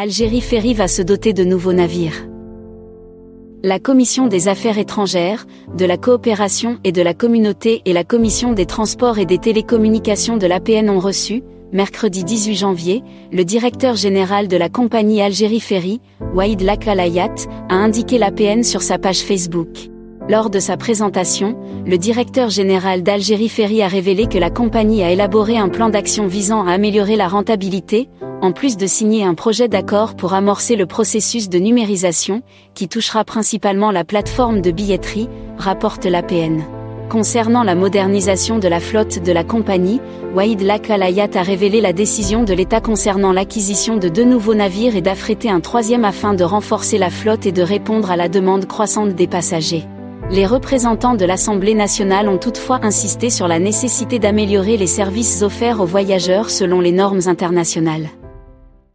Algérie Ferry va se doter de nouveaux navires. La Commission des Affaires étrangères, de la coopération et de la communauté et la Commission des transports et des télécommunications de l'APN ont reçu, mercredi 18 janvier, le directeur général de la compagnie Algérie Ferry, Waïd Lakalayat, a indiqué l'APN sur sa page Facebook. Lors de sa présentation, le directeur général d'Algérie Ferry a révélé que la compagnie a élaboré un plan d'action visant à améliorer la rentabilité, en plus de signer un projet d'accord pour amorcer le processus de numérisation, qui touchera principalement la plateforme de billetterie, rapporte l'APN. Concernant la modernisation de la flotte de la compagnie, Waïd Lakalayat a révélé la décision de l'État concernant l'acquisition de deux nouveaux navires et d'affréter un troisième afin de renforcer la flotte et de répondre à la demande croissante des passagers. Les représentants de l'Assemblée nationale ont toutefois insisté sur la nécessité d'améliorer les services offerts aux voyageurs selon les normes internationales.